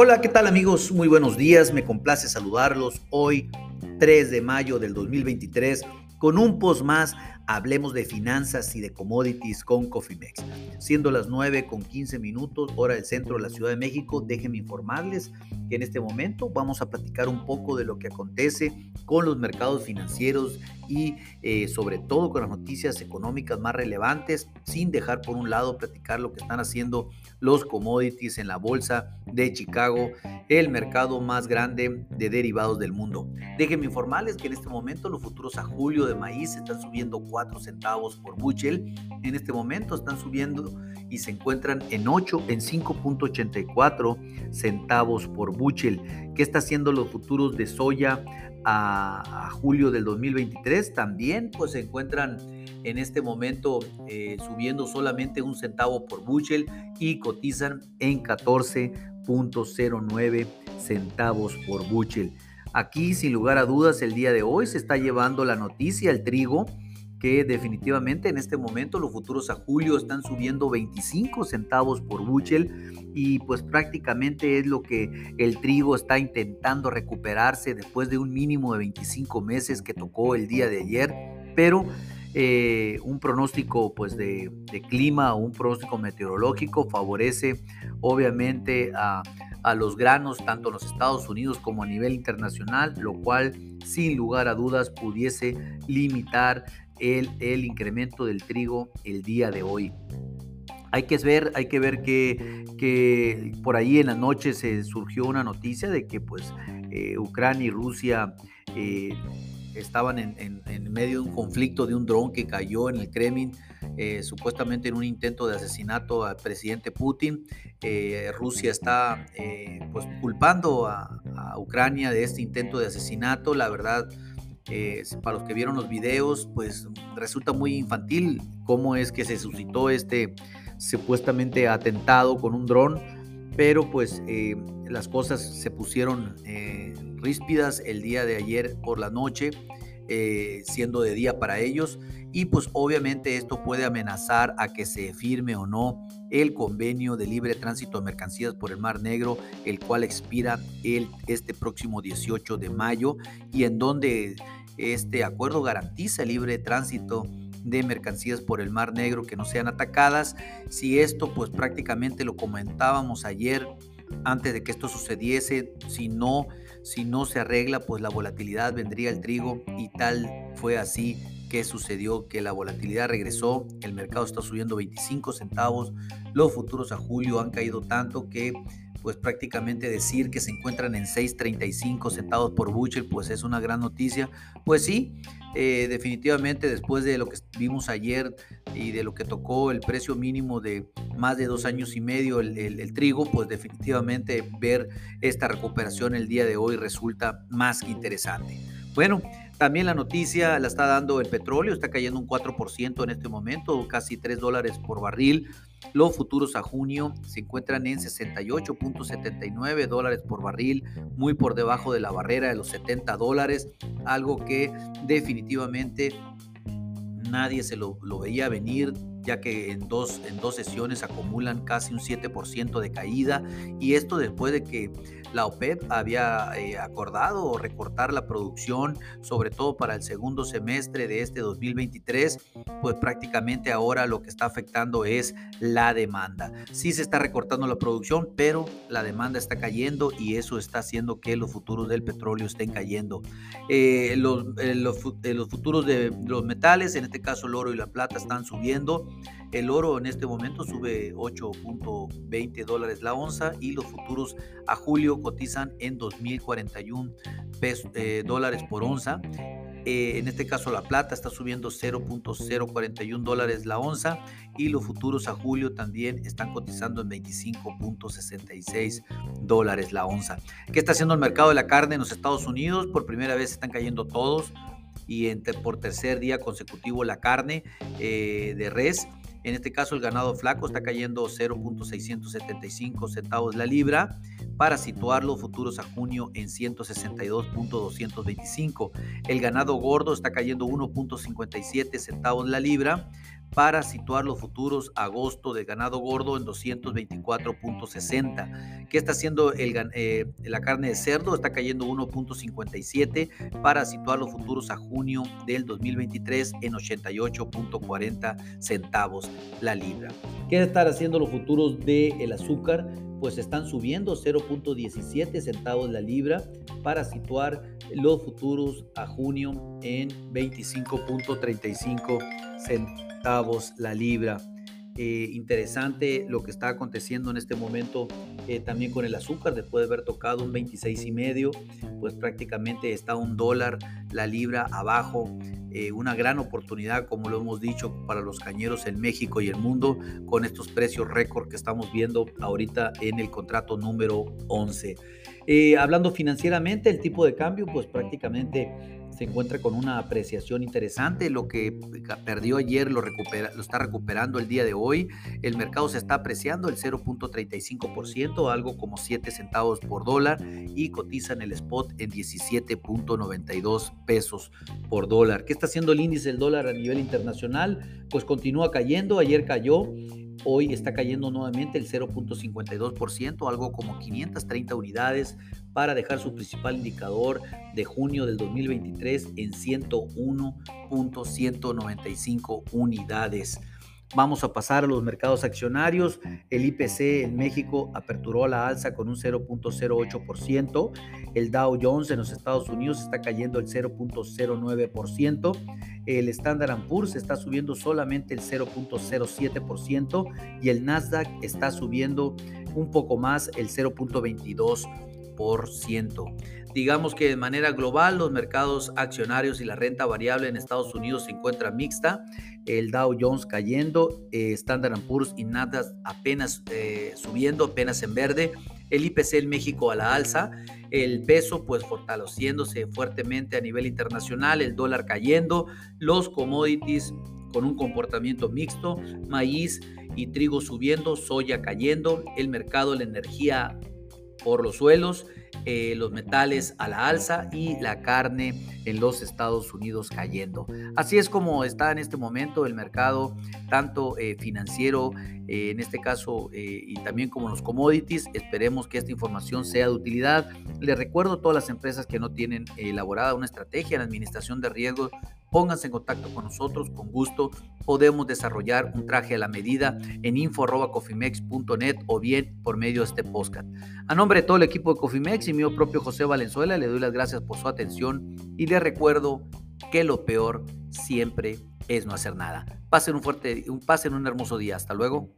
Hola, ¿qué tal amigos? Muy buenos días, me complace saludarlos hoy 3 de mayo del 2023 con un post más hablemos de finanzas y de commodities con Cofimex. Siendo las 9 con 15 minutos, hora del centro de la Ciudad de México, déjenme informarles que en este momento vamos a platicar un poco de lo que acontece con los mercados financieros y eh, sobre todo con las noticias económicas más relevantes, sin dejar por un lado platicar lo que están haciendo los commodities en la bolsa de Chicago, el mercado más grande de derivados del mundo. Déjenme informarles que en este momento los futuros a julio de maíz están subiendo 4 centavos por bushel. En este momento están subiendo y se encuentran en 8, en 5.84 centavos por bushel. ¿Qué está haciendo los futuros de soya a, julio del 2023? También pues se encuentran en este momento eh, subiendo solamente un centavo por bushel y cotizan en 14.09 centavos por bushel. Aquí, sin lugar a dudas, el día de hoy se está llevando la noticia, el trigo, que definitivamente en este momento los futuros a julio están subiendo 25 centavos por bushel y pues prácticamente es lo que el trigo está intentando recuperarse después de un mínimo de 25 meses que tocó el día de ayer, pero eh, un pronóstico pues de, clima un pronóstico meteorológico favorece obviamente a a los granos tanto en los Estados Unidos como a nivel internacional, lo cual sin lugar a dudas pudiese limitar el, incremento del trigo el día de hoy. Hay que ver, hay que ver que, que por ahí en la noche se surgió una noticia de que pues eh, Ucrania y Rusia eh, estaban en, medio de un conflicto de un dron que cayó en el Kremlin, eh, supuestamente en un intento de asesinato al presidente Putin. Rusia está pues culpando a, Ucrania de este intento de asesinato. La verdad, para los que vieron los videos, pues resulta muy infantil cómo es que se suscitó este supuestamente atentado con un dron, pero pues las cosas se pusieron ríspidas el día de ayer por la noche, eh, siendo de día para ellos. Y pues obviamente esto puede amenazar a que se firme o no el convenio de libre tránsito de mercancías por el Mar Negro, el cual expira el, este próximo 18 de mayo y en donde este acuerdo garantiza libre tránsito de mercancías por el Mar Negro que no sean atacadas. Si esto pues prácticamente lo comentábamos ayer antes de que esto sucediese, si no si no se arregla, pues la volatilidad vendría al trigo y tal fue así que sucedió que la volatilidad regresó, el mercado está subiendo 25 centavos, los futuros a julio han caído tanto que pues prácticamente decir que se encuentran en 6.35 centavos por bushel, pues es una gran noticia. Pues sí, eh, definitivamente después de lo que vimos ayer y de lo que tocó el precio mínimo de más de dos años y medio el, trigo, pues definitivamente ver esta recuperación el día de hoy resulta más que interesante. Bueno, también la noticia la está dando el petróleo, está cayendo un 4% en este momento, casi 3 dólares por barril. Los futuros a junio se encuentran en 68.79 dólares por barril, muy por debajo de la barrera de los 70 dólares, algo que definitivamente nadie se lo, lo veía venir ya que en dos, en dos sesiones acumulan casi un 7% de caída y esto después de que la OPEP había eh, acordado recortar la producción, sobre todo para el segundo semestre de este 2023, pues prácticamente ahora lo que está afectando es la demanda. Sí se está recortando la producción, pero la demanda está cayendo y eso está haciendo que los futuros del petróleo estén cayendo. Eh, los, eh, los, los futuros de los metales, en este caso el oro y la plata, están subiendo. El oro en este momento sube 8.20 dólares la onza y los futuros a julio cotizan en 2.041 eh, dólares por onza. Eh, en este caso la plata está subiendo 0.041 dólares la onza y los futuros a julio también están cotizando en 25.66 dólares la onza. ¿Qué está haciendo el mercado de la carne en los Estados Unidos? Por primera vez están cayendo todos y por tercer día consecutivo la carne eh, de res en este caso el ganado flaco está cayendo 0.675 centavos la libra para situar los futuros a junio en 162.225. El ganado gordo está cayendo 1.57 centavos la libra para situar los futuros agosto de ganado gordo en 224.60. ¿Qué está haciendo el, eh, la carne de cerdo? Está cayendo 1.57 para situar los futuros a junio del 2023 en 88.40 centavos la libra. ¿Qué están haciendo los futuros del azúcar? Pues están subiendo 0.17 centavos la libra para situar los futuros a junio en 25.35 centavos la libra. Eh, interesante lo que está aconteciendo en este momento eh, también con el azúcar, después de haber tocado un 26 y medio, pues prácticamente está un dólar la libra abajo. Eh, una gran oportunidad, como lo hemos dicho, para los cañeros en México y el mundo con estos precios récord que estamos viendo ahorita en el contrato número 11. hablando financieramente, el tipo de cambio, pues prácticamente se encuentra con una apreciación interesante. Lo que perdió ayer lo, recupera, lo está recuperando el día de hoy. El mercado se está apreciando el 0.35%, algo como 7 centavos por dólar y cotiza en el spot en 17.92 pesos por dólar. ¿Qué está haciendo el índice del dólar a nivel internacional? Pues continúa cayendo. Ayer cayó Hoy está cayendo nuevamente el 0.52%, algo como 530 unidades, para dejar su principal indicador de junio del 2023 en 101.195 unidades. Vamos a pasar a los mercados accionarios. El IPC en México aperturó a la alza con un 0.08%. El Dow Jones en los Estados Unidos está cayendo el 0.09%. El Standard Poor's está subiendo solamente el 0.07% y el Nasdaq está subiendo un poco más el 0.22%. Digamos que de manera global los mercados accionarios y la renta variable en Estados Unidos se encuentran mixta. El Dow Jones cayendo, eh, Standard Poor's y Nasdaq apenas eh, subiendo, apenas en verde. El IPC en México a la alza. El peso pues fortaleciéndose fuertemente a nivel internacional. El dólar cayendo. Los commodities con un comportamiento mixto. Maíz y trigo subiendo, soya cayendo. El mercado la energía por los suelos eh, los metales a la alza y la carne en los Estados Unidos cayendo. Así es como está en este momento el mercado, tanto eh, financiero, eh, en este caso, y también como los commodities. Esperemos que esta información sea de utilidad. Les recuerdo a todas las empresas que no tienen elaborada una estrategia en administración de riesgos pónganse en contacto con nosotros, con gusto podemos desarrollar un traje a la medida en info.cofimex.net o bien por medio de este podcast. A nombre de todo el equipo de Cofimex y mío propio José Valenzuela, le doy las gracias por su atención y le recuerdo que lo peor siempre es no hacer nada. Pasen un fuerte, pasen un hermoso día. Hasta luego.